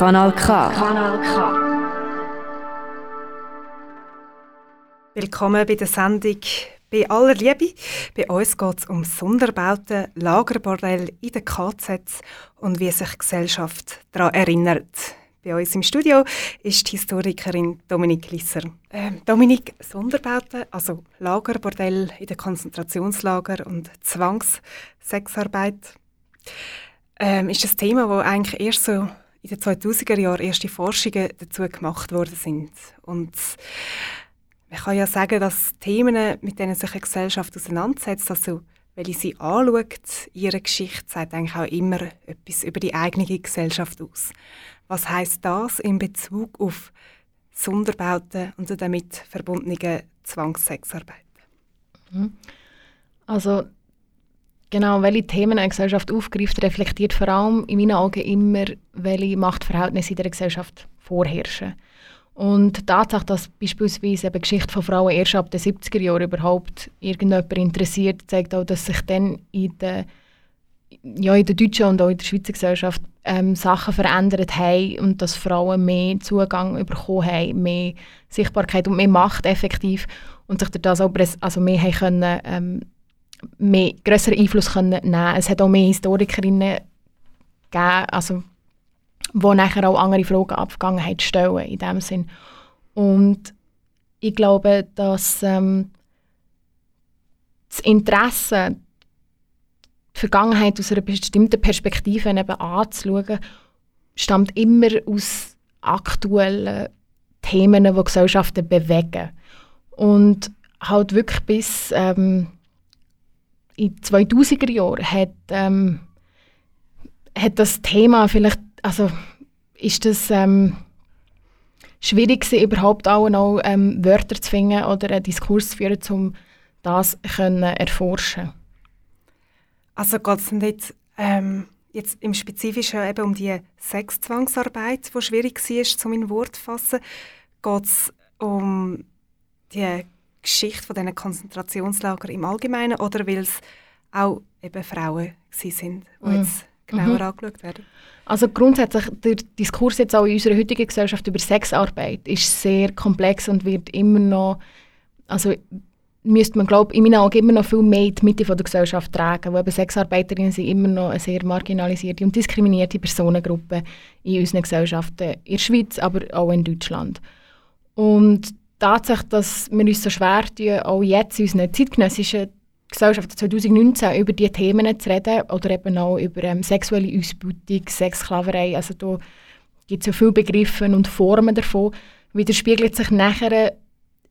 Kanal K. Kanal K. Willkommen bei der Sendung «Bei aller Liebe». Bei uns geht es um Sonderbauten, Lagerbordell in den KZ und wie sich Gesellschaft daran erinnert. Bei uns im Studio ist die Historikerin Dominique Lisser. Ähm, Dominique, Sonderbauten, also Lagerbordell in den Konzentrationslager und Zwangssexarbeit, ähm, ist das Thema, wo eigentlich erst so in den 2000er Jahren erste Forschungen dazu gemacht worden sind. Und man kann ja sagen, dass Themen, mit denen sich eine Gesellschaft auseinandersetzt, also weil sie anschaut, ihre Geschichte sagt eigentlich auch immer etwas über die eigene Gesellschaft aus. Was heißt das in Bezug auf Sonderbauten und damit verbundene Zwangssexarbeit? Also genau, welche Themen eine Gesellschaft aufgreift, reflektiert vor allem in meinen Augen immer, welche Machtverhältnisse in der Gesellschaft vorherrschen. Und die Tatsache, dass beispielsweise eben die Geschichte von Frauen erst ab den 70er Jahren überhaupt irgendjemand interessiert, zeigt auch, dass sich dann in der, ja, in der deutschen und auch in der Schweizer Gesellschaft ähm, Sachen verändert haben und dass Frauen mehr Zugang bekommen haben, mehr Sichtbarkeit und mehr Macht effektiv und sich durch das auch also mehr haben können, ähm, mehr größeren Einfluss können nehmen. Es hat auch mehr Historikerinnen gegeben, also wo nachher auch andere Fragen ab Vergangenheit stellen in dem Sinn. Und ich glaube, dass ähm, das Interesse, die Vergangenheit aus einer bestimmten Perspektive eben anzuschauen, stammt immer aus aktuellen Themen, die Gesellschaften bewegen. Und halt wirklich bis ähm, in die 2000er Jahren hat, ähm, hat das Thema vielleicht, also ist das ähm, schwierig gewesen, überhaupt auch noch ähm, Wörter zu finden oder einen Diskurs zu führen, um das können erforschen. Also geht es nicht ähm, jetzt im Spezifischen eben um die Sexzwangsarbeit, die schwierig war, um in Wort zu fassen? Geht es um die Geschichte von diesen Konzentrationslager im Allgemeinen oder weil es auch eben Frauen sind, die Mhm. jetzt genauer Mhm. angeschaut werden? Also grundsätzlich, der Diskurs jetzt auch in unserer heutigen Gesellschaft über Sexarbeit ist sehr komplex und wird immer noch, also müsste man glaube in meinen Augen immer noch viel mehr in die Mitte von der Gesellschaft tragen, wo eben Sexarbeiterinnen sind immer noch eine sehr marginalisierte und diskriminierte Personengruppe in unseren Gesellschaften, in der Schweiz, aber auch in Deutschland. Und Tatsache, dass wir uns so schwer tun, auch jetzt in unseren zeitgenössischen Gesellschaft 2019 über diese Themen zu reden oder eben auch über ähm, sexuelle Ausbeutung, Sexsklaverei. Also da gibt es ja viele Begriffe und Formen davon. Widerspiegelt sich nachher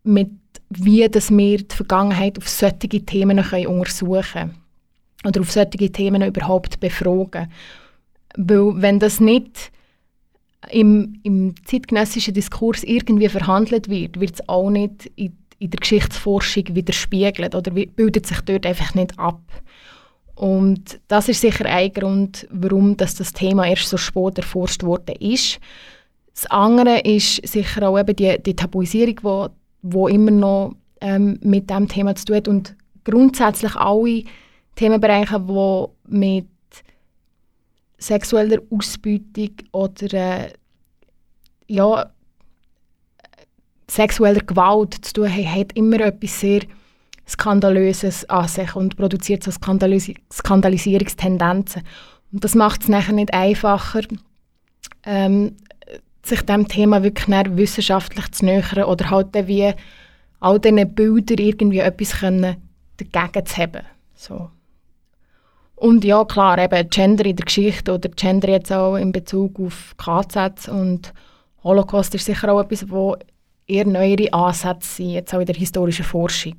mit, wie dass wir die Vergangenheit auf solche Themen können untersuchen können oder auf solche Themen überhaupt befragen. Weil wenn das nicht im, im zeitgenössischen Diskurs irgendwie verhandelt wird, wird es auch nicht in, in der Geschichtsforschung widerspiegelt oder bildet sich dort einfach nicht ab. Und das ist sicher ein Grund, warum dass das Thema erst so spät erforscht worden ist. Das andere ist sicher auch eben die, die Tabuisierung, wo, wo immer noch ähm, mit dem Thema zu tun hat und grundsätzlich alle Themenbereiche, die mit sexueller Ausbeutung oder äh, ja, sexueller Gewalt zu tun haben, hat immer etwas sehr Skandalöses an sich und produziert so Skandalis Skandalisierungstendenzen. Und das macht es nachher nicht einfacher, ähm, sich dem Thema wirklich wissenschaftlich zu nähern oder halt dann wie all diesen Bildern irgendwie etwas können dagegen zu haben. So. Und ja, klar, eben Gender in der Geschichte oder Gender jetzt auch in Bezug auf KZ und Holocaust ist sicher auch etwas, wo eher neuere Ansätze sind, jetzt auch in der historischen Forschung.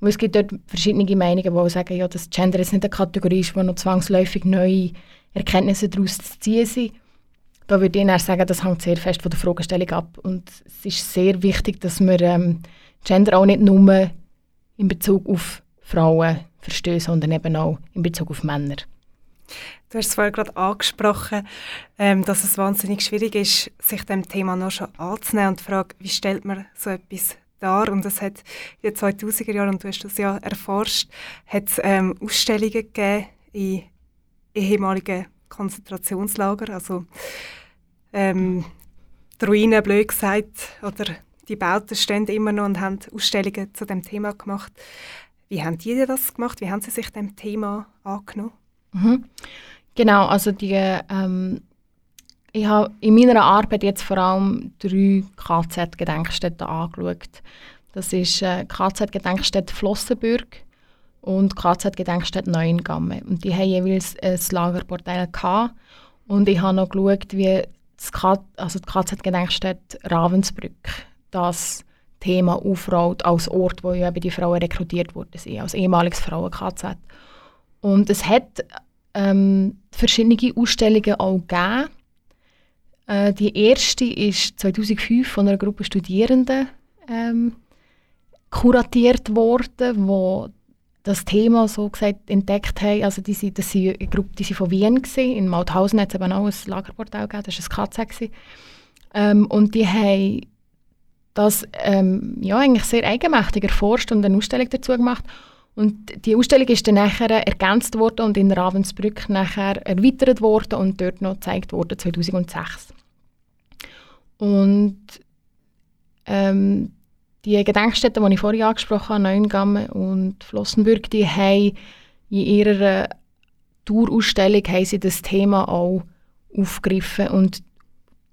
Weil es gibt dort verschiedene Meinungen, die sagen, ja, dass Gender jetzt nicht eine Kategorie ist, wo noch zwangsläufig neue Erkenntnisse daraus zu ziehen sind. Da würde ich eher sagen, das hängt sehr fest von der Fragestellung ab. Und es ist sehr wichtig, dass wir ähm, Gender auch nicht nur in Bezug auf Frauen verstehen, sondern eben auch in Bezug auf Männer. Du hast es vorher gerade angesprochen, ähm, dass es wahnsinnig schwierig ist, sich dem Thema noch schon anzunehmen und die Frage, wie stellt man so etwas dar? Und es hat in den 2000er Jahren, und du hast das ja erforscht, hat es ähm, Ausstellungen gegeben in ehemaligen Konzentrationslagern, also ähm, die Ruinen, blöd gesagt, oder die Bauten stehen immer noch und haben Ausstellungen zu dem Thema gemacht. Wie haben die das gemacht? Wie haben sie sich dem Thema angenommen? Mhm. Genau, also die, ähm, ich habe in meiner Arbeit jetzt vor allem drei KZ-Gedenkstätten angeschaut. Das ist äh, KZ-Gedenkstätte Flossenbürg und KZ-Gedenkstätte Neuengamme. Und die haben jeweils ein Lagerbordell gehabt. Und ich habe noch geschaut, wie das K also die KZ-Gedenkstätte Ravensbrück das Thema aufrollt als Ort, wo eben die Frauen rekrutiert wurden, als ehemaliges Frauen-KZ. Und es hat ähm, verschiedene Ausstellungen auch gegeben. Äh, die erste ist 2005 von einer Gruppe Studierenden ähm, kuratiert worden, wo das Thema so gesagt entdeckt haben. Also die, sind, das sind eine Gruppe, die sind von Wien gewesen. In Mauthausen hat es eben auch ein Lagerportal gegeben, das war ein KZ. Ähm, und die haben das ähm, ja, eigentlich sehr eigenmächtig erforscht und eine Ausstellung dazu gemacht. Und die Ausstellung ist dann nachher ergänzt worden und in Ravensbrück nachher erweitert worden und dort noch gezeigt worden 2006. Und ähm, die Gedenkstätten, die ich vorhin angesprochen habe, Neuengamme und Flossenbürg, die haben in ihrer Tourausstellung haben sie das Thema auch aufgegriffen und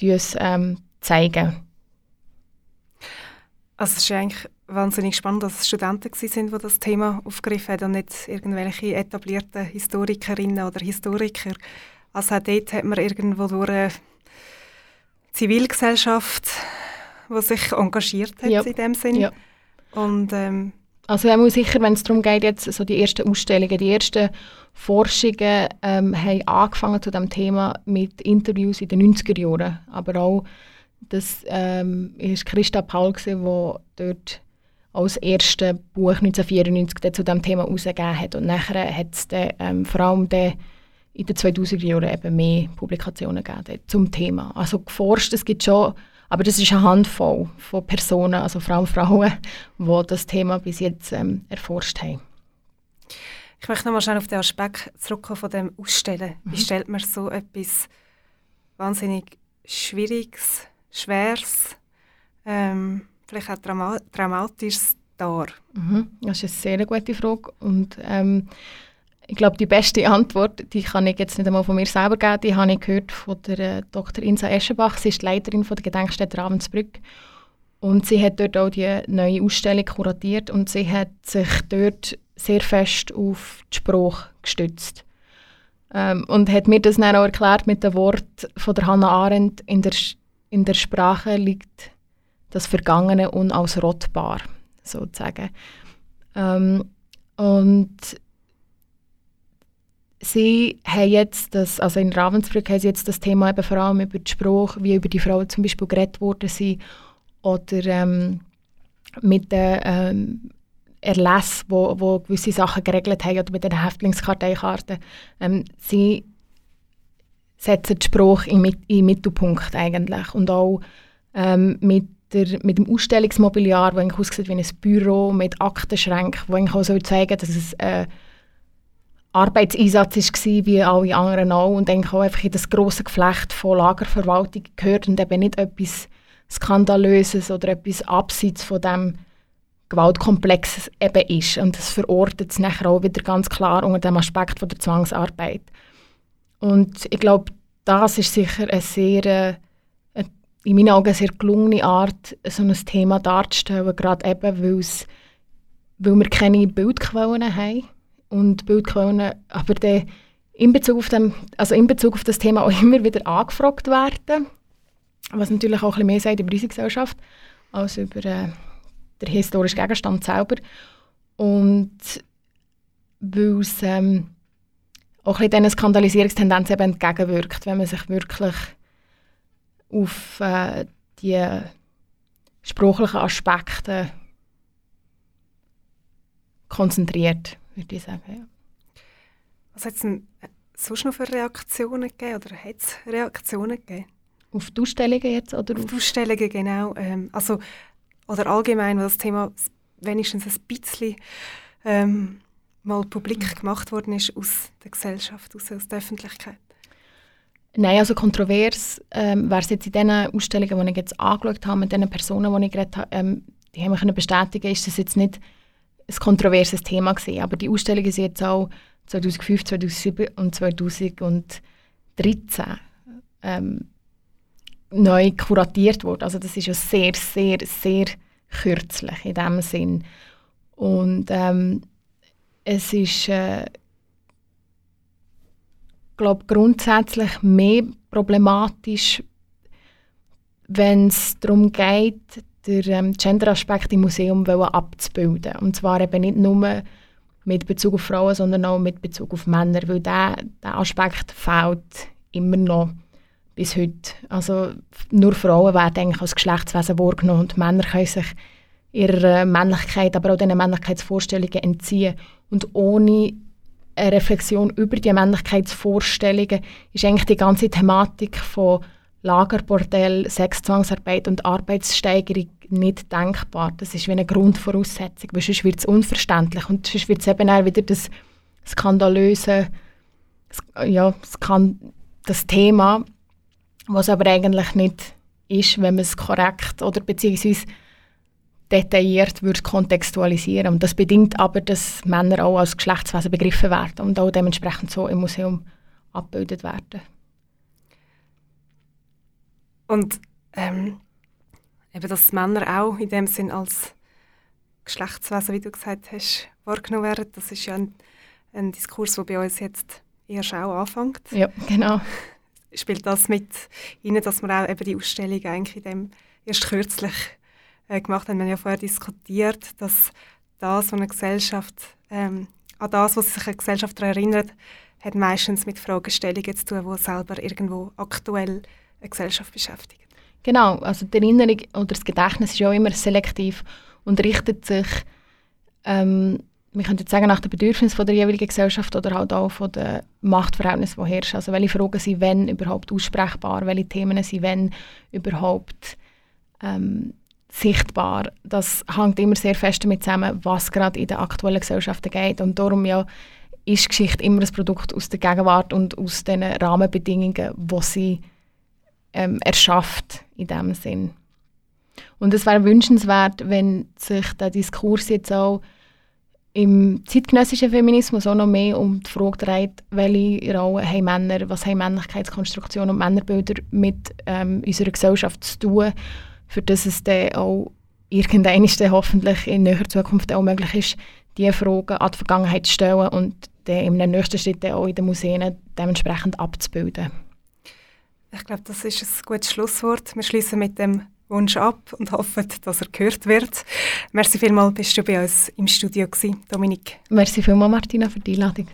es ähm, zeigen. Also es ist eigentlich wahnsinnig spannend, dass es Studenten waren, die das Thema aufgegriffen haben und nicht irgendwelche etablierten Historikerinnen oder Historiker. Also auch dort hat man irgendwo durch eine Zivilgesellschaft, die sich engagiert hat Ja. in dem Sinn. Ja. Und ähm, Also muss sicher, wenn es darum geht, jetzt so die ersten Ausstellungen, die ersten Forschungen ähm, haben angefangen zu dem Thema mit Interviews in den 90er Jahren. Aber auch das ähm, ist Christa Paul, der dort als erste Buch 1994 dann zu dem Thema herausgegeben hat. Und nachher hat es dann, ähm, vor allem dann in den 2000er Jahren eben mehr Publikationen gegeben zum Thema. Also geforscht, es gibt schon, aber das ist eine Handvoll von Personen, also vor allem Frauen, die das Thema bis jetzt ähm, erforscht haben. ich möchte noch mal schnell auf den Aspekt zurückkommen von dem Ausstellen. Mhm. Wie stellt man so etwas wahnsinnig Schwieriges, Schweres, ähm, vielleicht auch Trauma Traumatisches dar? Mhm. Das ist eine sehr gute Frage. Und ähm, ich glaube, die beste Antwort, die kann ich jetzt nicht einmal von mir selber geben, die habe ich gehört von der äh, Dr. Insa Eschenbach. Sie ist die Leiterin von der Gedenkstätte Ravensbrück. Und sie hat dort auch die neue Ausstellung kuratiert und sie hat sich dort sehr fest auf die Sprache gestützt. Ähm, und hat mir das dann auch erklärt mit dem Wort von der Hannah Arendt, in der, in der Sprache liegt das Vergangene unausrottbar, sozusagen. Ähm, und sie haben jetzt das, also in Ravensbrück haben sie jetzt das Thema eben vor allem über die Sprache, wie über die Frauen zum Beispiel geredet worden sind, oder ähm, mit den ähm, Erlass, wo, wo gewisse Sachen geregelt haben, oder mit den Häftlingskarteikarten. Ähm, sie setzen die Sprache im, im Mittelpunkt eigentlich und auch ähm, mit, der, mit dem Ausstellungsmobiliar, das eigentlich aussieht wie ein Büro mit Aktenschränken, wo eigentlich auch soll dass es ein Arbeitseinsatz war, wie alle anderen auch, und eigentlich auch einfach in das grosse Geflecht von Lagerverwaltung gehört und eben nicht etwas Skandalöses oder etwas abseits von dem Gewaltkomplex eben ist. Und das verortet es nachher auch wieder ganz klar unter dem Aspekt von der Zwangsarbeit. Und ich glaube, das ist sicher eine sehr, äh, in meinen Augen eine sehr gelungene Art, so ein Thema darzustellen, gerade eben, weil wir keine Bildquellen haben und Bildquellen aber dann in Bezug, auf dem, also in Bezug auf das Thema auch immer wieder angefragt werden, was natürlich auch ein bisschen mehr sagt über unsere Gesellschaft als über äh, den historischen Gegenstand selber. Und weil es ähm, auch ein bisschen diesen Skandalisierungstendenzen entgegenwirkt, wenn man sich wirklich auf äh, die sprachlichen Aspekte konzentriert, würde ich sagen. Ja. Was hat es denn sonst noch für Reaktionen gegeben oder hat es Reaktionen gegeben? Auf die Ausstellungen jetzt? Oder Auf auf die Ausstellungen, genau. Ähm, also, oder allgemein, weil das Thema wenigstens ein bisschen ähm, mal publik gemacht worden ist aus der Gesellschaft, aus, aus der Öffentlichkeit. Nein, also kontrovers ähm, wäre es jetzt in den Ausstellungen, die ich jetzt angeschaut habe, mit den Personen, die ich geredet habe, ähm, die haben können bestätigen, ist das jetzt nicht ein kontroverses Thema gewesen. Aber die Ausstellungen sind jetzt auch 2005, 2007 und 2013 ähm, neu kuratiert worden. Also das ist ja sehr, sehr, sehr kürzlich in dem Sinn. Und ähm, es ist, äh, glaube grundsätzlich mehr problematisch, wenn es darum geht, den ähm, Gender-Aspekt im Museum abzubilden. Und zwar eben nicht nur mit Bezug auf Frauen, sondern auch mit Bezug auf Männer, weil der, der Aspekt fehlt immer noch bis heute. Also nur Frauen werden eigentlich als Geschlechtswesen wahrgenommen und Männer können sich ihrer Männlichkeit, aber auch diesen Männlichkeitsvorstellungen entziehen. Und ohne eine Reflexion über die Männlichkeitsvorstellungen ist eigentlich die ganze Thematik von Lagerbordell, Sexzwangsarbeit und Arbeitssteigerung nicht denkbar. Das ist wie eine Grundvoraussetzung, weil sonst wird es unverständlich und sonst wird es eben auch wieder das skandalöse, ja, das Thema, was aber eigentlich nicht ist, wenn man es korrekt oder beziehungsweise detailliert würde kontextualisieren. Und das bedingt aber, dass Männer auch als Geschlechtswesen begriffen werden und auch dementsprechend so im Museum abgebildet werden. Und ähm, eben, dass Männer auch in dem Sinn als Geschlechtswesen, wie du gesagt hast, wahrgenommen werden, das ist ja ein, ein Diskurs, der bei uns jetzt erst auch anfängt. Ja, genau. Spielt das mit rein, dass wir auch eben die Ausstellung eigentlich in dem erst kürzlich äh, gemacht haben? Wir haben ja vorher diskutiert, dass das, was eine Gesellschaft, ähm, an das, was sich eine Gesellschaft daran erinnert, hat meistens mit Fragestellungen zu tun, die selber irgendwo aktuell eine Gesellschaft beschäftigen. Genau, also die Erinnerung oder das Gedächtnis ist ja immer selektiv und richtet sich, ähm, wir könnten jetzt sagen, nach den Bedürfnissen der jeweiligen Gesellschaft oder halt auch von den Machtverhältnissen, die herrschen. Also welche Fragen sind wenn überhaupt aussprechbar, welche Themen sind wenn überhaupt ähm, sichtbar. Das hängt immer sehr fest damit zusammen, was gerade in den aktuellen Gesellschaften geht und darum ja ist Geschichte immer ein Produkt aus der Gegenwart und aus den Rahmenbedingungen, wo sie ähm, erschafft in dem Sinn. Und es wäre wünschenswert, wenn sich der Diskurs jetzt auch im zeitgenössischen Feminismus auch noch mehr um die Frage dreht, welche Rolle haben Männer, was haben Männlichkeitskonstruktionen und Männerbilder mit ähm, unserer Gesellschaft zu tun, für das es dann auch irgendwann dann hoffentlich in näherer Zukunft auch möglich ist, diese Fragen an die Vergangenheit zu stellen und dann im nächsten Schritt dann auch in den Museen dementsprechend abzubilden. Ich glaube, das ist ein gutes Schlusswort. Wir schließen mit dem Wunsch ab und hoffen, dass er gehört wird. Merci vielmals, bist du bei uns im Studio gewesen, Dominik. Merci vielmals, Martina, für die Einladung.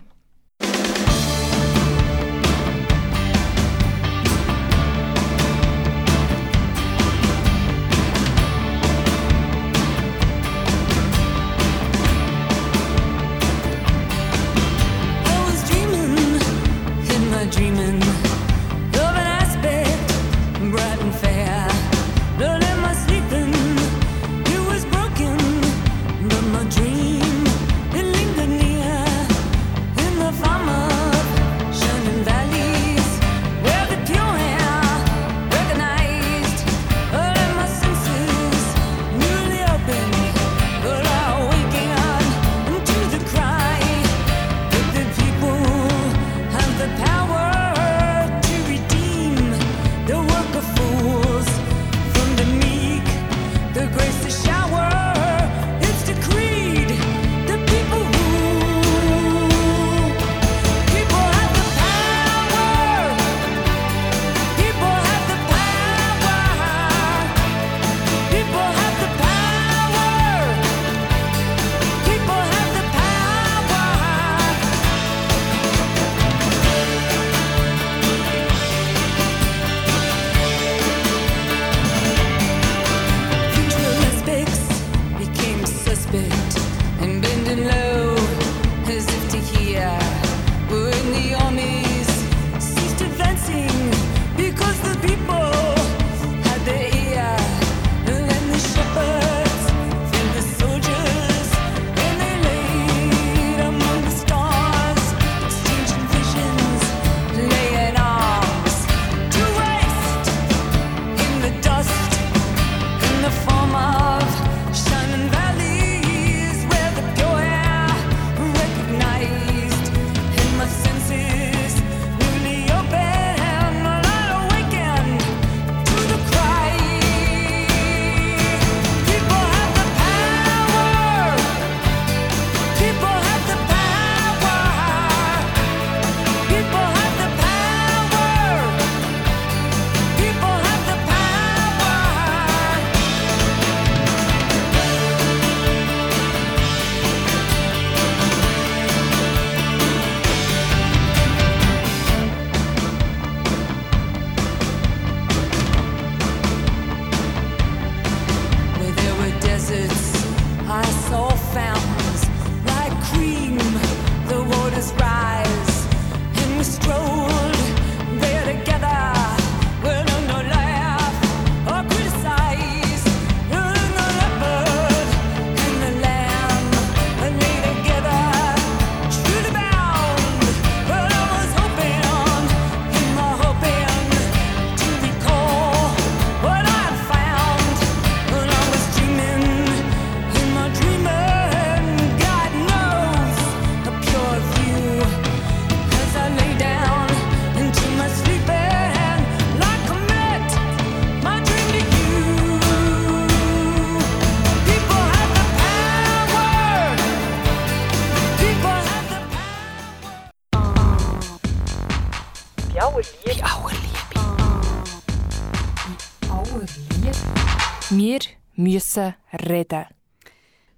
Müssen reden.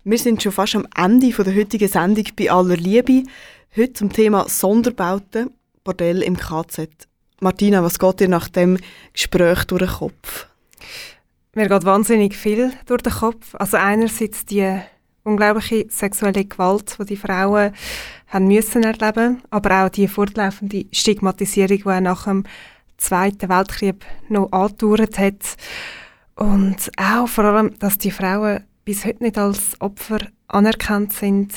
Wir sind schon fast am Ende von der heutigen Sendung bei aller Liebe. Heute zum Thema Sonderbauten, Bordell im KZ. Martina, was geht dir nach dem Gespräch durch den Kopf? Mir geht wahnsinnig viel durch den Kopf. Also einerseits die unglaubliche sexuelle Gewalt, die die Frauen haben müssen erleben, aber auch die fortlaufende Stigmatisierung, die auch nach dem Zweiten Weltkrieg noch angedauert hat. Und auch vor allem, dass die Frauen bis heute nicht als Opfer anerkannt sind.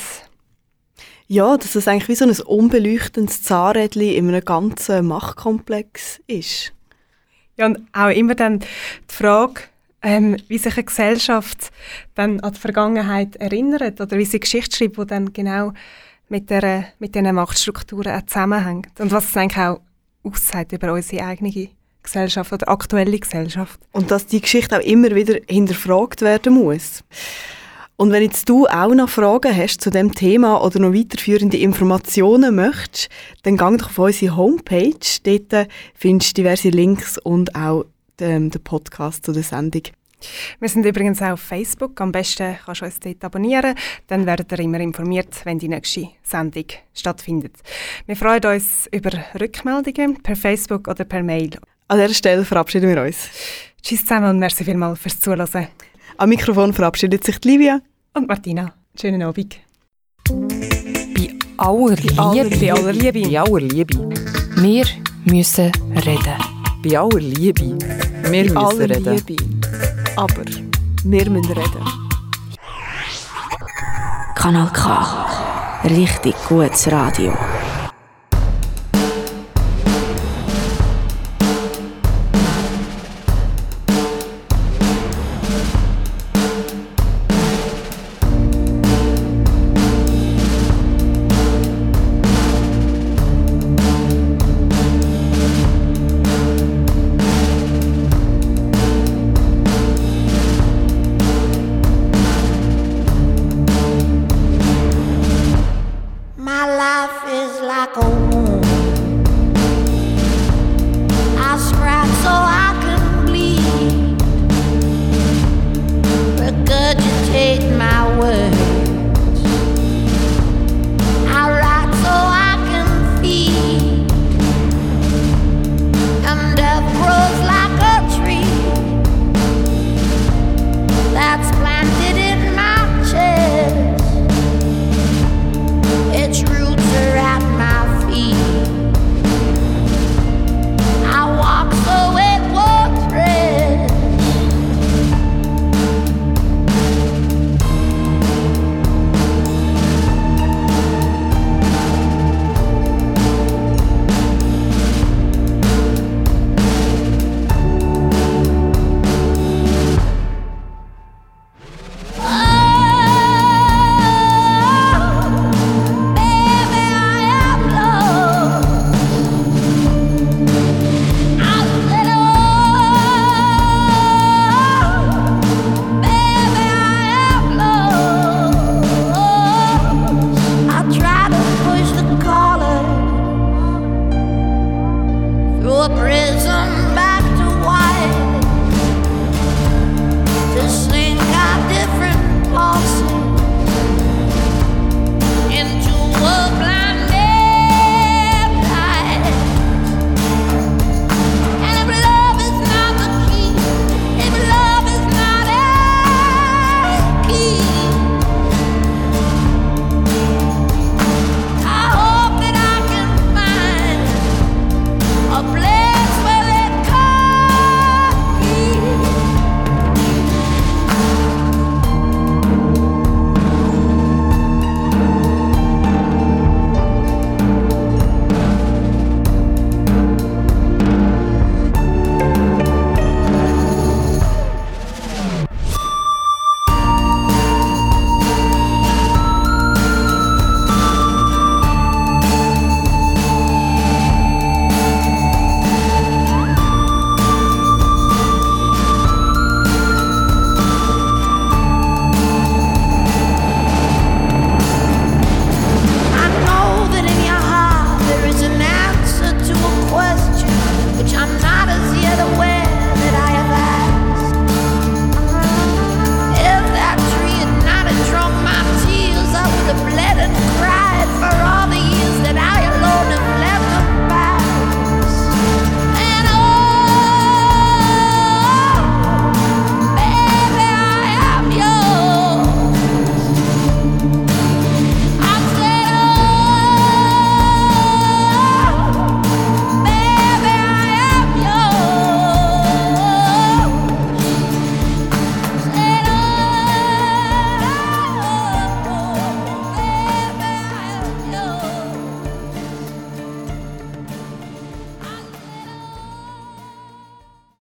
Ja, dass es eigentlich wie so ein unbeleuchtendes Zahnrädchen in einem ganzen Machtkomplex ist. Ja, und auch immer dann die Frage, ähm, wie sich eine Gesellschaft dann an die Vergangenheit erinnert oder wie sie Geschichte schreibt, die dann genau mit, der, mit diesen Machtstrukturen auch zusammenhängt. Und was es eigentlich auch aussagt über unsere eigene Gesellschaft oder aktuelle Gesellschaft. Und dass die Geschichte auch immer wieder hinterfragt werden muss. Und wenn jetzt du auch noch Fragen hast zu dem Thema oder noch weiterführende Informationen möchtest, dann geh doch auf unsere Homepage. Dort findest du diverse Links und auch den, den Podcast zu der Sendung. Wir sind übrigens auch auf Facebook. Am besten kannst du uns dort abonnieren. Dann werdet ihr immer informiert, wenn die nächste Sendung stattfindet. Wir freuen uns über Rückmeldungen per Facebook oder per Mail. An dieser Stelle verabschieden wir uns. Tschüss zusammen und merci vielmals fürs Zuhören. Am Mikrofon verabschiedet sich Livia. Und Martina, schönen Abend. Bei aller Liebe. Bei aller Liebe. Bei aller Liebe. Wir müssen reden. Bei aller Liebe. Wir müssen Aller reden. Liebe. Aber wir müssen reden. Kanal K. Richtig gutes Radio.